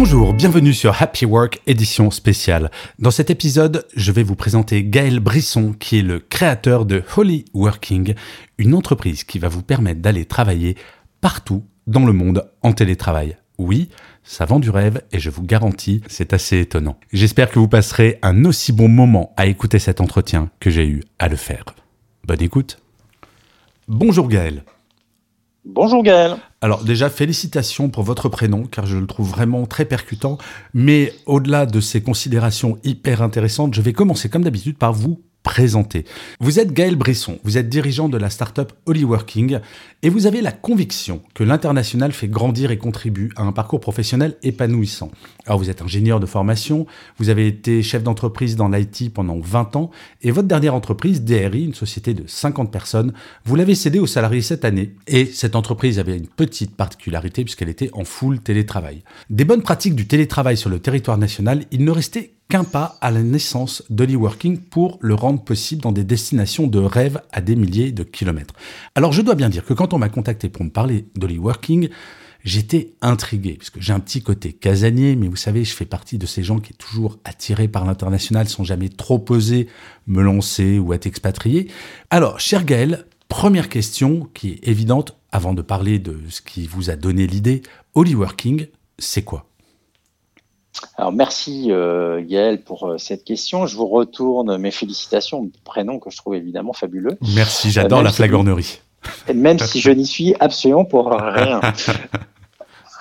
Bonjour, bienvenue sur Happy Work édition spéciale. Dans cet épisode, je vais vous présenter Gaël Brisson, qui est le créateur de Holy Working, une entreprise qui va vous permettre d'aller travailler partout dans le monde en télétravail. Oui, ça vend du rêve et je vous garantis, c'est assez étonnant. J'espère que vous passerez un aussi bon moment à écouter cet entretien que j'ai eu à le faire. Bonne écoute. Bonjour Gaël. Bonjour Gaël. Alors déjà, félicitations pour votre prénom, car je le trouve vraiment très percutant. Mais au-delà de ces considérations hyper intéressantes, je vais commencer comme d'habitude par vous Vous êtes Gaël Brisson, vous êtes dirigeant de la startup Holyworking et vous avez la conviction que l'international fait grandir et contribue à un parcours professionnel épanouissant. Alors vous êtes ingénieur de formation, vous avez été chef d'entreprise dans l'IT pendant 20 ans et votre dernière entreprise, DRI, une société de 50 personnes, vous l'avez cédée aux salariés cette année et cette entreprise avait une petite particularité puisqu'elle était en full télétravail. Des bonnes pratiques du télétravail sur le territoire national, il ne restait qu'un pas à la naissance d'Hollyworking pour le rendre possible dans des destinations de rêve à des milliers de kilomètres. Alors je dois bien dire que quand on m'a contacté pour me parler d'Hollyworking, j'étais intrigué, puisque j'ai un petit côté casanier, mais vous savez, je fais partie de ces gens qui est toujours attirés par l'international sans jamais trop oser me lancer ou être expatrié. Alors, cher Gaël, première question qui est évidente avant de parler de ce qui vous a donné l'idée, Hollyworking, c'est quoi? Alors merci euh, Gaël pour euh, cette question. Je vous retourne mes félicitations, prénom que je trouve évidemment fabuleux. Merci, j'adore Euh, la si- flagornerie. Même si je n'y suis absolument pour rien.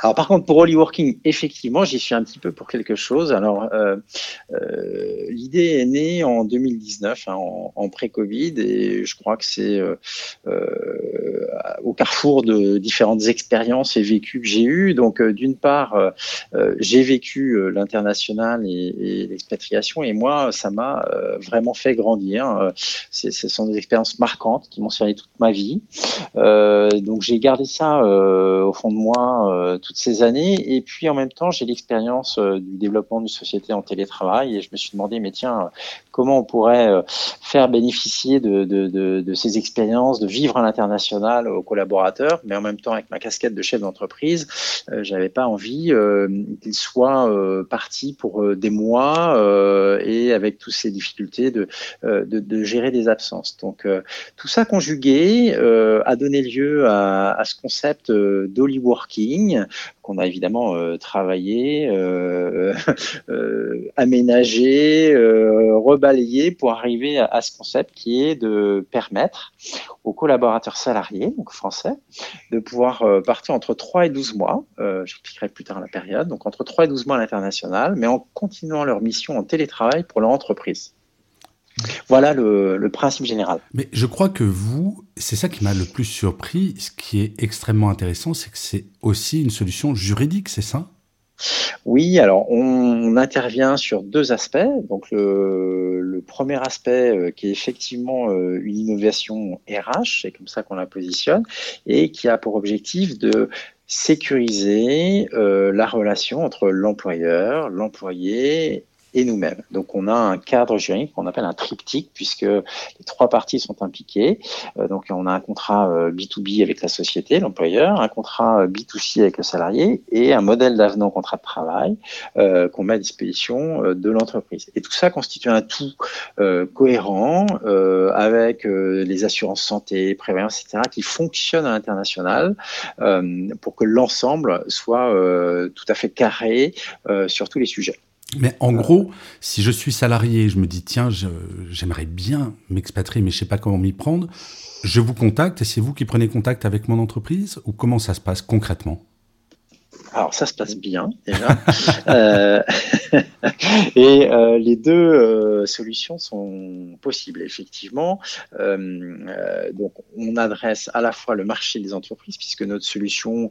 Alors par contre pour Holyworking, effectivement, j'y suis un petit peu pour quelque chose. Alors euh, euh, l'idée est née en 2019, hein, en, en pré-Covid, et je crois que c'est euh, euh, au carrefour de différentes expériences et vécus que j'ai eus. Donc euh, d'une part, euh, j'ai vécu l'international et, et l'expatriation, et moi, ça m'a vraiment fait grandir. Ce sont des expériences marquantes qui m'ont servi toute ma vie. Donc j'ai gardé ça au fond de moi toutes ces années. Et puis en même temps, j'ai l'expérience euh, du développement d'une société en télétravail. Et je me suis demandé, mais tiens, comment on pourrait euh, faire bénéficier de, de, de, de ces expériences, de vivre à l'international aux collaborateurs, mais en même temps avec ma casquette de chef d'entreprise, euh, j'avais pas envie euh, qu'ils soient euh, partis pour euh, des mois euh, et avec toutes ces difficultés de, euh, de, gérer des absences. Donc euh, tout ça conjugué euh, a donné lieu à, à ce concept euh, d'Hollyworking qu'on a évidemment euh, travaillé, euh, euh, aménagé, rebalayé pour arriver à, ce concept qui est de permettre aux collaborateurs salariés, donc français, de pouvoir partir entre 3 et 12 mois, j'expliquerai plus tard la période, donc entre 3 et 12 mois à l'international, mais en continuant leur mission en télétravail pour leur entreprise. Voilà le, le principe général. Mais je crois que vous, c'est ça qui m'a le plus surpris. Ce qui est extrêmement intéressant, c'est que c'est aussi une solution juridique, c'est ça? Oui, alors on, intervient sur deux aspects. Donc le, le premier aspect euh, qui est effectivement euh, une innovation RH, c'est comme ça qu'on la positionne, et qui a pour objectif de sécuriser euh, la relation entre l'employeur, l'employé et nous-mêmes. Donc on a un cadre juridique qu'on appelle un triptyque puisque les trois parties sont impliquées. Euh, donc on a un contrat euh, B2B avec la société, l'employeur, un contrat euh, B2C avec le salarié et un modèle d'avenant contrat de travail euh, qu'on met à disposition euh, de l'entreprise. Et tout ça constitue un tout euh, cohérent euh, avec euh, les assurances santé, prévoyance, etc., qui fonctionnent à l'international euh, pour que l'ensemble soit euh, tout à fait carré euh, sur tous les sujets. Mais en gros, si je suis salarié, je me dis tiens, j'aimerais bien m'expatrier, mais je sais pas comment m'y prendre. Je vous contacte et c'est vous qui prenez contact avec mon entreprise ou comment ça se passe concrètement? Alors ça se passe bien déjà. euh, et euh, les deux euh, solutions sont possibles effectivement. Donc on adresse à la fois le marché des entreprises puisque notre solution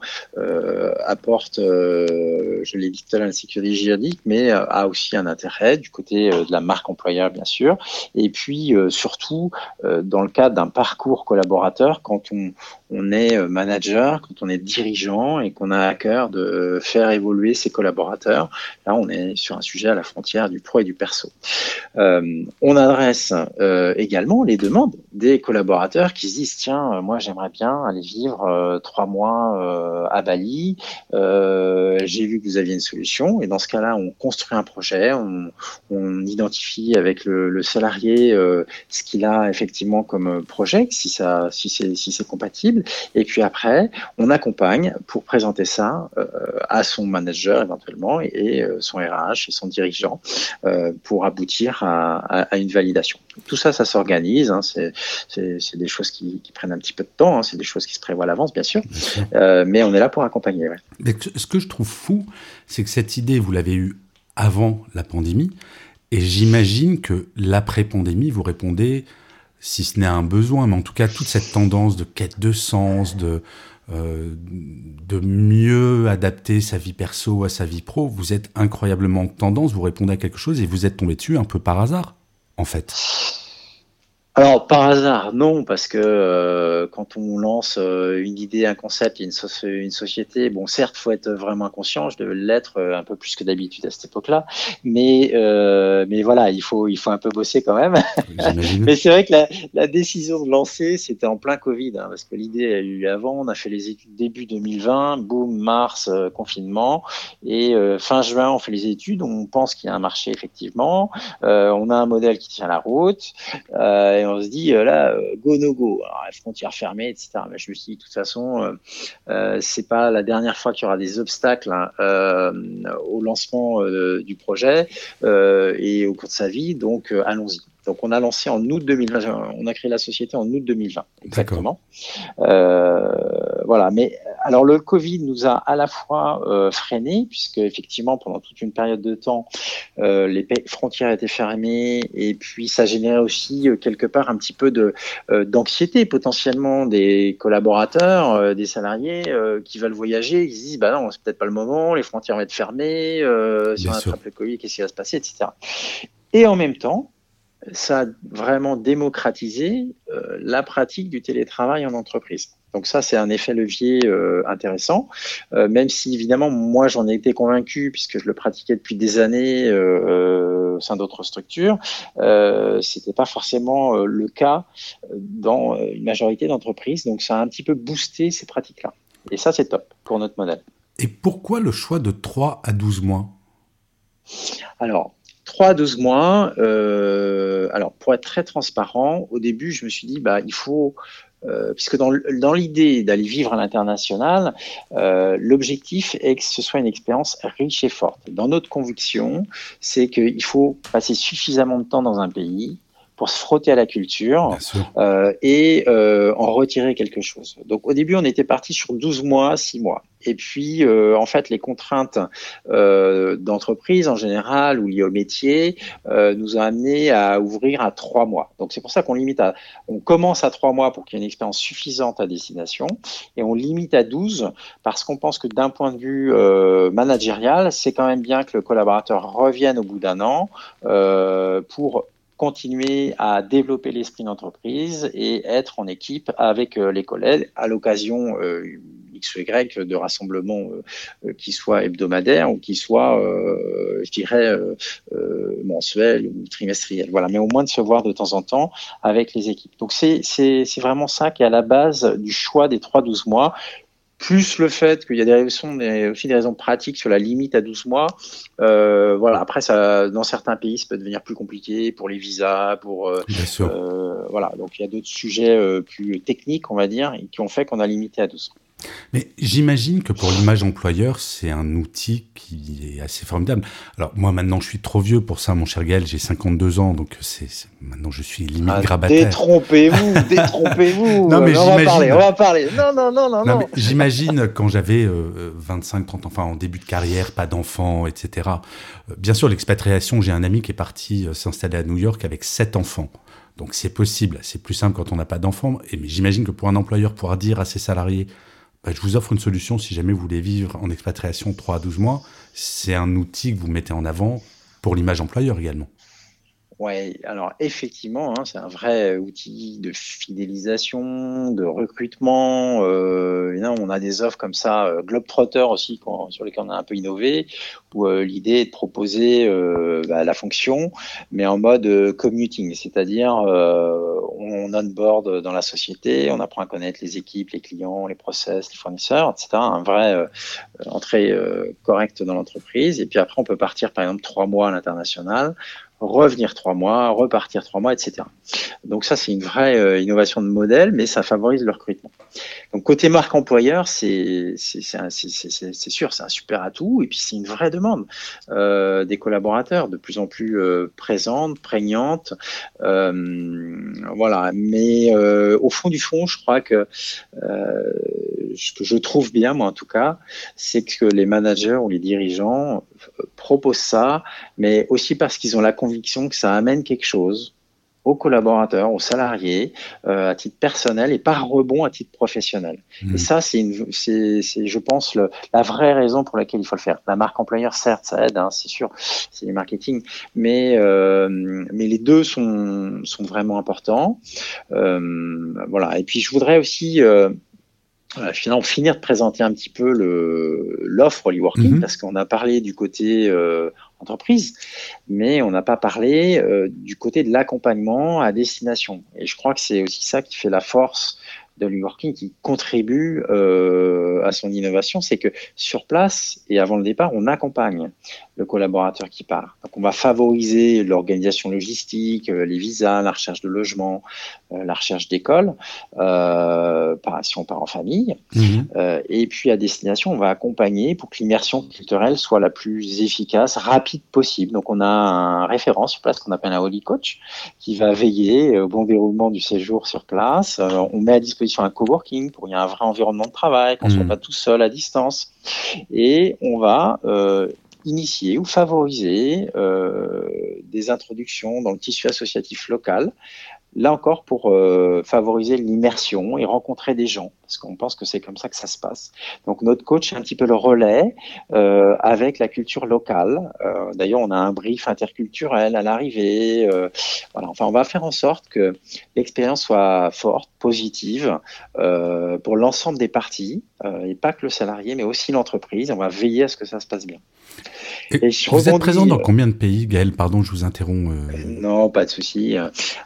apporte, je l'ai dit tout à l'heure, une sécurité juridique, mais a aussi un intérêt du côté de la marque employeur bien sûr. Et puis surtout dans le cadre d'un parcours collaborateur quand on, on est manager, quand on est dirigeant et qu'on a à cœur de euh, faire évoluer ses collaborateurs. Là, on est sur un sujet à la frontière du pro et du perso. Euh, on adresse euh, également les demandes des collaborateurs qui se disent tiens, moi j'aimerais bien aller vivre trois mois à Bali. J'ai vu que vous aviez une solution et dans ce cas-là, on construit un projet, on, identifie avec le, salarié ce qu'il a effectivement comme projet, si ça, si c'est compatible, et puis après, on accompagne pour présenter ça à son manager éventuellement et, euh, son RH et son dirigeant euh, pour aboutir à, une validation. Tout ça, ça s'organise. Hein, c'est des choses qui, prennent un petit peu de temps. Hein, c'est des choses qui se prévoient à l'avance, bien sûr. Euh, mais on est là pour accompagner. ce que je trouve fou, c'est que cette idée, vous l'avez eue avant la pandémie. Et j'imagine que l'après-pandémie, vous répondez, si ce n'est un besoin, mais en tout cas toute cette tendance de quête de sens, de, euh, de mieux adapter sa vie perso à sa vie pro. Vous êtes incroyablement tendance, vous répondez à quelque chose et vous êtes tombé dessus un peu par hasard, en fait. Alors par hasard, non, parce que euh, quand on lance euh, une idée, un concept, une, une société, bon, certes, faut être vraiment conscient, je devais l'être euh, un peu plus que d'habitude à cette époque-là, mais mais voilà, il faut il faut un peu bosser quand même. mais c'est vrai que la, la, décision de lancer, c'était en plein Covid, hein, parce que l'idée a eu avant, on a fait les études début 2020, boum, mars, confinement, et fin juin, on fait les études, on pense qu'il y a un marché effectivement, on a un modèle qui tient la route. Et on se dit euh, là, euh, go no go. Alors, fermées, etc. Mais je me suis dit, de toute façon, euh, c'est pas la dernière fois qu'il y aura des obstacles hein, au lancement du projet et au cours de sa vie. Donc, allons-y. Donc on a lancé en août 2020, on a créé la société en août 2020, exactement. Euh, voilà, mais alors le Covid nous a à la fois euh, freiné, puisque effectivement pendant toute une période de temps, euh, les frontières étaient fermées, et puis ça générait aussi euh, quelque part un petit peu de d'anxiété potentiellement des collaborateurs, des salariés qui veulent voyager, ils se disent bah non c'est peut-être pas le moment, les frontières vont être fermées, si on attrape le Covid, qu'est-ce qui va se passer, etc. Et en même temps, ça a vraiment démocratisé la pratique du télétravail en entreprise. Donc ça, c'est un effet levier euh, intéressant, euh, même si évidemment, moi, j'en ai été convaincu puisque je le pratiquais depuis des années au sein d'autres structures. C'était pas forcément le cas dans une majorité d'entreprises. Donc ça a un petit peu boosté ces pratiques-là. Et ça, c'est top pour notre modèle. Et pourquoi le choix de 3 à 12 mois? Alors, 3 à 12 mois, euh, alors pour être très transparent, au début, je me suis dit, bah, il faut, euh, puisque dans, dans l'idée d'aller vivre à l'international, euh, l'objectif est que ce soit une expérience riche et forte. Dans notre conviction, c'est qu'il faut passer suffisamment de temps dans un pays pour se frotter à la culture euh, et euh, en retirer quelque chose. Donc au début, on était parti sur 12 mois, 6 mois. Et puis, euh, en fait, les contraintes euh, d'entreprise en général ou liées au métier euh, nous ont amené à ouvrir à 3 mois. Donc c'est pour ça qu'on limite à, on commence à 3 mois pour qu'il y ait une expérience suffisante à destination et on limite à 12 parce qu'on pense que d'un point de vue euh, managérial, c'est quand même bien que le collaborateur revienne au bout d'un an pour continuer à développer l'esprit d'entreprise et être en équipe avec euh, les collègues à l'occasion euh, X ou Y de rassemblements euh, qui soient hebdomadaires ou qui soient, je dirais, mensuels ou trimestriels. Voilà, mais au moins de se voir de temps en temps avec les équipes. Donc c'est vraiment ça qui est à la base du choix des 3-12 mois plus le fait qu'il y a des raisons, aussi des raisons pratiques sur la limite à 12 mois. Euh, voilà. Après, ça, dans certains pays, ça peut devenir plus compliqué pour les visas, pour euh, euh voilà. Donc il y a d'autres sujets euh, plus techniques, on va dire, qui ont fait qu'on a limité à 12. Mais j'imagine que pour l'image employeur, c'est un outil qui est assez formidable. Alors moi maintenant, je suis trop vieux pour ça, mon cher Gaël. J'ai 52 ans, donc c'est maintenant je suis limite ah, grabataire. Détrompez-vous, détrompez-vous. non mais on va parler, on va parler. Non non non non. non. J'imagine quand j'avais 25, 30 enfants en début de carrière, pas d'enfants, etc. Euh, bien sûr, l'expatriation. J'ai un ami qui est parti euh, s'installer à New York avec sept enfants. Donc c'est possible, c'est plus simple quand on n'a pas d'enfants. Mais j'imagine que pour un employeur pouvoir dire à ses salariés bah, je vous offre une solution si jamais vous voulez vivre en expatriation 3 à 12 mois. C'est un outil que vous mettez en avant pour l'image employeur également. Oui, alors effectivement, hein, c'est un vrai outil de fidélisation, de recrutement. Euh, on a des offres comme ça, euh, Globetrotter aussi, sur lesquelles on a un peu innové, où euh, l'idée est de proposer euh, bah, la fonction, mais en mode euh, commuting, c'est-à-dire on onboard dans la société, on apprend à connaître les équipes, les clients, les process, les fournisseurs, etc. Un vrai entrée correcte dans l'entreprise, et puis après on peut partir par exemple trois mois à l'international revenir trois mois, repartir trois mois, etc. Donc ça, c'est une vraie euh, innovation de modèle, mais ça favorise le recrutement. Donc côté marque employeur, c'est sûr, c'est un super atout, et puis c'est une vraie demande euh, des collaborateurs, de plus en plus euh, présente, prégnante. Euh, voilà, mais au fond du fond, je crois que ce que je trouve bien, moi en tout cas, c'est que les managers ou les dirigeants proposent ça, mais aussi parce qu'ils ont la conviction que ça amène quelque chose aux collaborateurs, aux salariés, euh, à titre personnel et par rebond à titre professionnel. Mmh. Et ça, c'est, je pense, le, la vraie raison pour laquelle il faut le faire. La marque employeur, certes, ça aide, hein, c'est sûr, c'est du marketing, mais, euh, mais les deux sont, sont vraiment importants. Euh, voilà. Et puis, je voudrais aussi euh, finalement finir de présenter un petit peu l'offre Working mmh. parce qu'on a parlé du côté euh, entreprise, mais on n'a pas parlé euh, du côté de l'accompagnement à destination. Et je crois que c'est aussi ça qui fait la force de l'e-working qui contribue euh, à son innovation, c'est que sur place et avant le départ, on accompagne le collaborateur qui part. Donc on va favoriser l'organisation logistique, euh, les visas, la recherche de logement, euh, la recherche d'école, euh, si on part en famille. Mhm. Euh, et puis à destination, on va accompagner pour que l'immersion culturelle soit la plus efficace, rapide possible. Donc on a un référent sur place qu'on appelle un Holy Coach qui va veiller au bon déroulement du séjour sur place. on met à disposition un coworking pour qu'il y ait un vrai environnement de travail, qu'on ne soit mhm. pas tout seul à distance. Et on va initier ou favoriser euh, des introductions dans le tissu associatif local. Là encore pour euh, favoriser l'immersion et rencontrer des gens, parce qu'on pense que c'est comme ça que ça se passe. Donc notre coach est un petit peu le relais euh, avec la culture locale. Euh, D'ailleurs, on a un brief interculturel à l'arrivée. Euh, voilà. Enfin, on va faire en sorte que l'expérience soit forte, positive pour l'ensemble des parties, et pas que le salarié, mais aussi l'entreprise. On va veiller à ce que ça se passe bien. Et vous êtes présent dans combien de pays, Gaël? Pardon, je vous interromps. Non, pas de souci.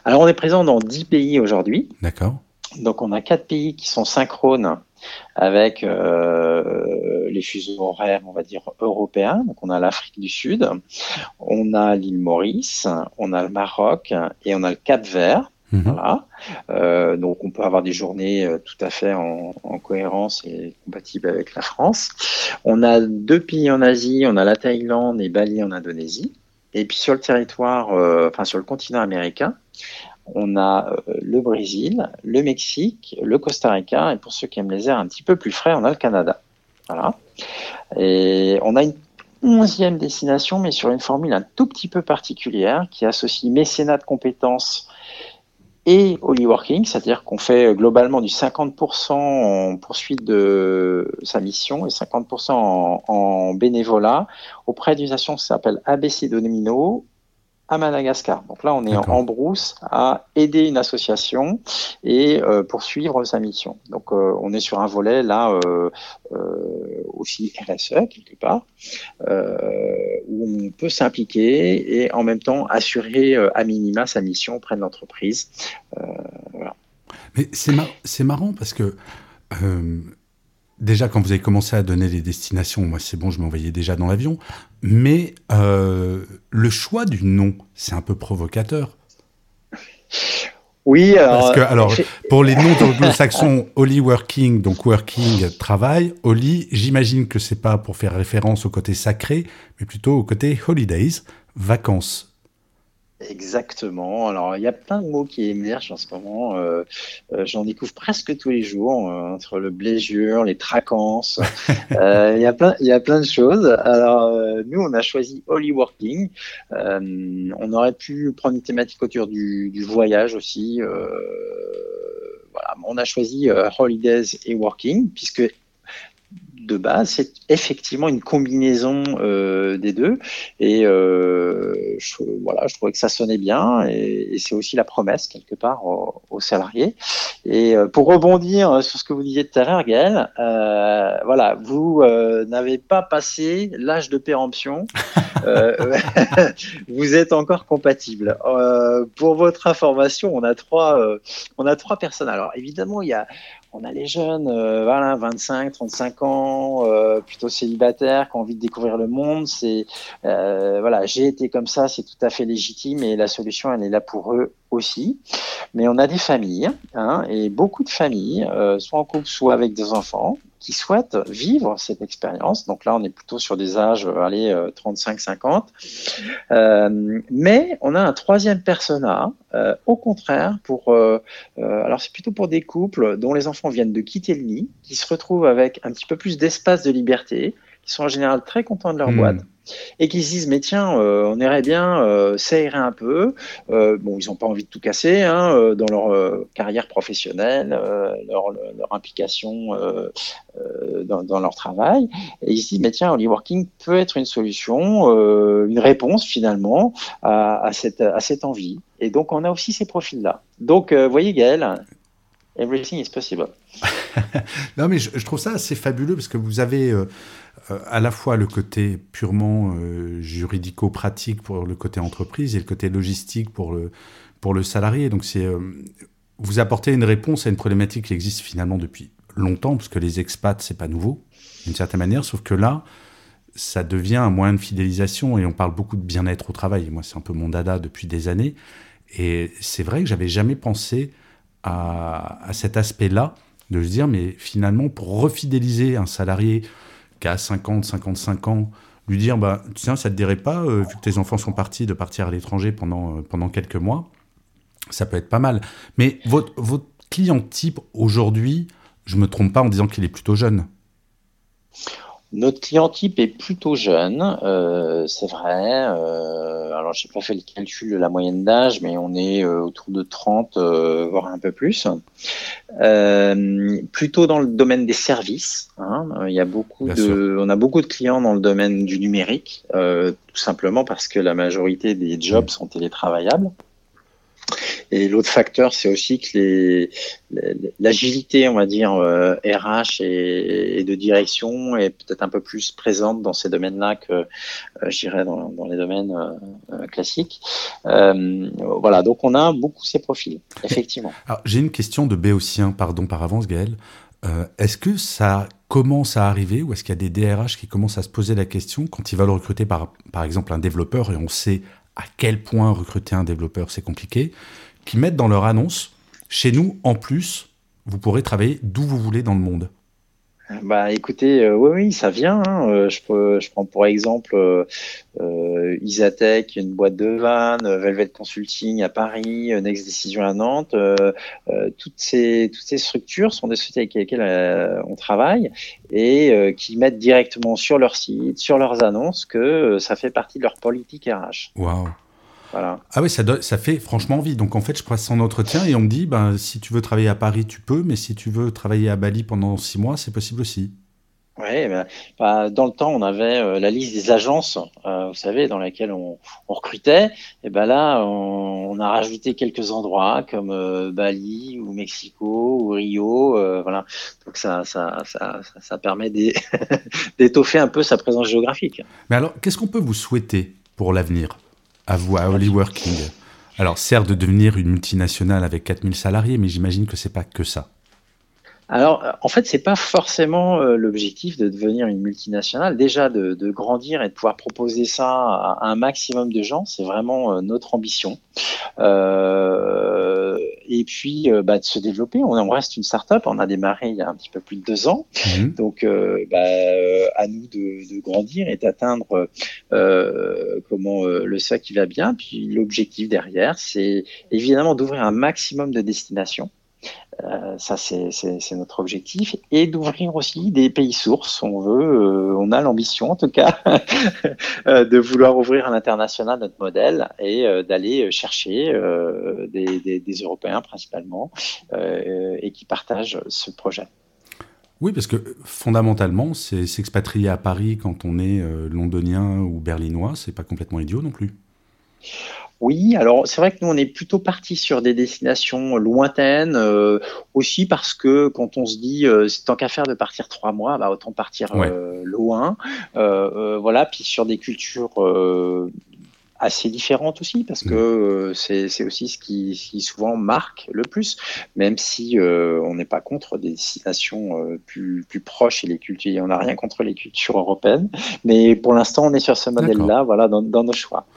Alors, on est présent dans 10 pays aujourd'hui. D'accord. Donc on a quatre pays qui sont synchrones avec euh, les fuseaux horaires, on va dire, européens. Donc on a l'Afrique du Sud, on a l'île Maurice, on a le Maroc et on a le Cap Vert. Mhm. Voilà. Euh, donc on peut avoir des journées euh, tout à fait en, en, cohérence et compatibles avec la France. On a deux pays en Asie, on a la Thaïlande et Bali en Indonésie. Et puis sur le territoire, euh, enfin sur le continent américain, on a euh, le Brésil, le Mexique, le Costa Rica, et pour ceux qui aiment les airs un petit peu plus frais, on a le Canada. Et on a une onzième destination, mais sur une formule un tout petit peu particulière qui associe mécénat de compétences et Holy Working, c'est-à-dire qu'on fait globalement du 50% en poursuite de sa mission et 50% en, bénévolat auprès d'une association qui s'appelle ABC Domino à Madagascar. Donc là, on est en, brousse à aider une association et euh, poursuivre sa mission. Donc euh, on est sur un volet là euh, aussi RSE quelque part, où on peut s'impliquer et en même temps assurer à minima sa mission auprès de l'entreprise. Voilà. Mais c'est marrant parce que déjà, quand vous avez commencé à donner les destinations, moi, c'est bon, je m'envoyais déjà dans l'avion. Mais euh, le choix du nom, c'est un peu provocateur. Oui, alors, Parce que, alors pour les noms anglo-saxons, Holly Working, donc Working, travail, Holly, j'imagine que c'est pas pour faire référence au côté sacré, mais plutôt au côté Holidays, vacances. Exactement. Alors, il y a plein de mots qui émergent en ce moment. Euh, euh, j'en découvre presque tous les jours, euh, entre le blésure, les tracances. il, y a plein, il y a plein de choses. Alors, nous, on a choisi Holy Working. on aurait pu prendre une thématique autour du, du voyage aussi. voilà. On a choisi Holidays et Working, puisque de base, c'est effectivement une combinaison euh, des deux. Et euh, je, voilà, je trouvais que ça sonnait bien et, c'est aussi la promesse quelque part aux, salariés. Et euh, pour rebondir sur ce que vous disiez tout à l'heure, Gaël, voilà, vous n'avez pas passé l'âge de péremption. vous êtes encore compatible. pour votre information, on a trois, on a trois personnes. Alors évidemment, il y a on a les jeunes, voilà, 25, 35 ans, euh, plutôt célibataires, qui ont envie de découvrir le monde. C'est euh, voilà, j'ai été comme ça, c'est tout à fait légitime et la solution, elle est là pour eux aussi. Mais on a des familles, hein, et beaucoup de familles, soit en couple, soit avec des enfants, qui souhaitent vivre cette expérience. Donc là, on est plutôt sur des âges, allez, 35-50. mais on a un troisième persona, au contraire, pour, alors c'est plutôt pour des couples dont les enfants viennent de quitter le nid, qui se retrouvent avec un petit peu plus d'espace de liberté, qui sont en général très contents de leur hmm. boîte et qui se disent mais tiens euh, on irait bien euh, s'aérer un peu. Euh, bon ils n'ont pas envie de tout casser hein, dans leur carrière professionnelle leur, implication dans, leur travail. Et ils se disent mais tiens Holy Working peut être une solution une réponse finalement à, cette, à cette envie. Et donc on a aussi ces profils là donc vous voyez Gaël Everything is possible. non, mais je, trouve ça assez fabuleux parce que vous avez euh, euh, à la fois le côté purement euh, juridico-pratique pour le côté entreprise et le côté logistique pour le, pour le salarié. Donc, c'est vous apportez une réponse à une problématique qui existe finalement depuis longtemps, parce que les expats, c'est pas nouveau, d'une certaine manière, sauf que là, ça devient un moyen de fidélisation et on parle beaucoup de bien-être au travail. Moi, c'est un peu mon dada depuis des années. Et c'est vrai que j'avais jamais pensé à, cet aspect-là, de se dire, mais finalement, pour refidéliser un salarié qui a 50, 55 ans, lui dire, bah, tiens, ça te dirait pas, euh, vu que tes enfants sont partis, de partir à l'étranger pendant, euh, pendant quelques mois, ça peut être pas mal. Mais votre, votre client type aujourd'hui, je me trompe pas en disant qu'il est plutôt jeune. Notre client type est plutôt jeune, euh, c'est vrai. Euh, alors, j'ai pas fait le calcul de la moyenne d'âge, mais on est euh, autour de 30, euh, voire un peu plus. plutôt dans le domaine des services. Hein. Il y a beaucoup de, on a beaucoup de clients dans le domaine du numérique, tout simplement parce que la majorité des jobs sont télétravaillables. Et l'autre facteur, c'est aussi que l'agilité, on va dire, RH euh, et, de direction est peut-être un peu plus présente dans ces domaines-là que, euh, je dirais, dans, les domaines euh, classiques. voilà, donc on a beaucoup ces profils, effectivement. J'ai une question de Béotien, pardon par avance, Gaël. est-ce que ça commence à arriver ou est-ce qu'il y a des DRH qui commencent à se poser la question quand ils veulent recruter par, par exemple un développeur et on sait à quel point recruter un développeur c'est compliqué qui mettent dans leur annonce, chez nous, en plus, vous pourrez travailler d'où vous voulez dans le monde. Bah écoutez, euh, oui, oui, ça vient. Hein. Euh, je, je, prends pour exemple euh, Isatech, une boîte de vannes, Velvet Consulting à Paris, Next Decision à Nantes. toutes, ces, toutes ces structures sont des sociétés avec lesquelles on travaille et qui mettent directement sur leur site, sur leurs annonces, que ça fait partie de leur politique RH. Waouh ah oui, ça, ça fait franchement envie. Donc en fait, je passe en entretien et on me dit, ben, si tu veux travailler à Paris, tu peux, mais si tu veux travailler à Bali pendant six mois, c'est possible aussi. Oui, ben, bah, dans le temps, on avait euh, la liste des agences, euh, vous savez, dans lesquelles on, recrutait. Et ben là, on, a rajouté quelques endroits comme euh, Bali ou Mexico ou Rio. voilà. Donc ça, ça, ça, ça permet d'étoffer un peu sa présence géographique. Mais alors, qu'est-ce qu'on peut vous souhaiter pour l'avenir? À vous, à Holly Working Alors, certes, de devenir une multinationale avec 4000 salariés, mais j'imagine que c'est pas que ça. Alors, en fait, c'est pas forcément l'objectif de devenir une multinationale. Déjà, de, grandir et de pouvoir proposer ça à, un maximum de gens, c'est vraiment notre ambition. et puis, bah, de se développer. On, on, reste une start-up. On a démarré il y a un petit peu plus de deux ans. Mhm. Donc, bah, à nous de, de grandir et d'atteindre comment le sac qui va bien. Puis l'objectif derrière, c'est évidemment d'ouvrir un maximum de destinations. Euh, ça, c'est notre objectif. Et d'ouvrir aussi des pays sources. On veut, euh, on a l'ambition, en tout cas, euh, de vouloir ouvrir à l'international notre modèle et d'aller chercher des, Européens principalement et qui partagent ce projet. Oui, parce que fondamentalement, c'est s'expatrier à Paris quand on est londonien ou berlinois, c'est pas complètement idiot non plus. Oui, alors c'est vrai que nous on est plutôt parti sur des destinations lointaines, euh, aussi parce que quand on se dit euh, tant qu'à faire de partir trois mois, bah, autant partir euh, loin, voilà, puis sur des cultures assez différentes aussi, parce que c'est aussi ce qui, souvent marque le plus, même si on n'est pas contre des destinations plus, plus proches et les cultures, on n'a rien contre les cultures européennes, mais pour l'instant on est sur ce modèle-là, voilà, dans, dans nos choix.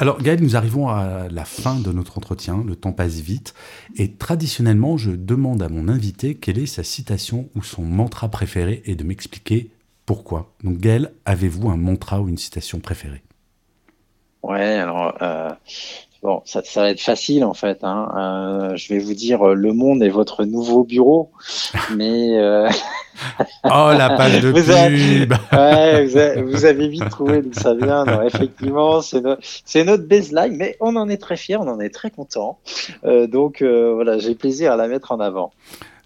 Alors Gaël, nous arrivons à la fin de notre entretien, le temps passe vite, et traditionnellement je demande à mon invité quelle est sa citation ou son mantra préféré et de m'expliquer pourquoi. Donc Gaël, avez-vous un mantra ou une citation préférée? Ouais, alors euh, Bon, ça, ça, va être facile en fait. Hein. Euh, je vais vous dire, euh, le monde est votre nouveau bureau, mais euh... oh la page de vous pub. Avez, ouais, vous, avez, vous, avez, vite trouvé d'où ça vient. Non, effectivement, c'est no, notre baseline, mais on en est très fiers, on en est très content. Euh, donc voilà, j'ai plaisir à la mettre en avant.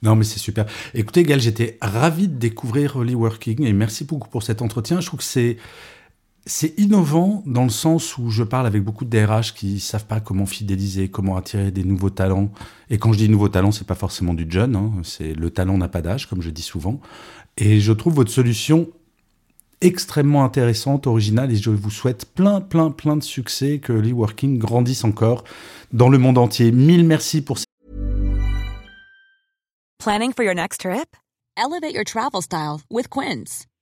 Non, mais c'est super. Écoutez, Gal, j'étais ravi de découvrir Holy Working et merci beaucoup pour cet entretien. Je trouve que c'est c'est innovant dans le sens où je parle avec beaucoup de DRH qui savent pas comment fidéliser, comment attirer des nouveaux talents. Et quand je dis nouveaux talents, c'est pas forcément du jeune, hein. c'est le talent n'a pas d'âge, comme je dis souvent. Et je trouve votre solution extrêmement intéressante, originale, et je vous souhaite plein, plein, plein de succès, que l'e-working grandisse encore dans le monde entier. Mille merci pour. Planning for your next trip? Elevate your travel style with Quince.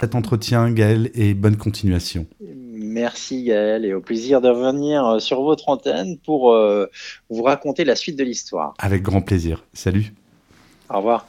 Cet entretien, Gaël, et bonne continuation. Merci Gaël, et au plaisir de revenir euh, sur votre antenne pour euh, vous raconter la suite de l'histoire. Avec grand plaisir. Salut. Au revoir.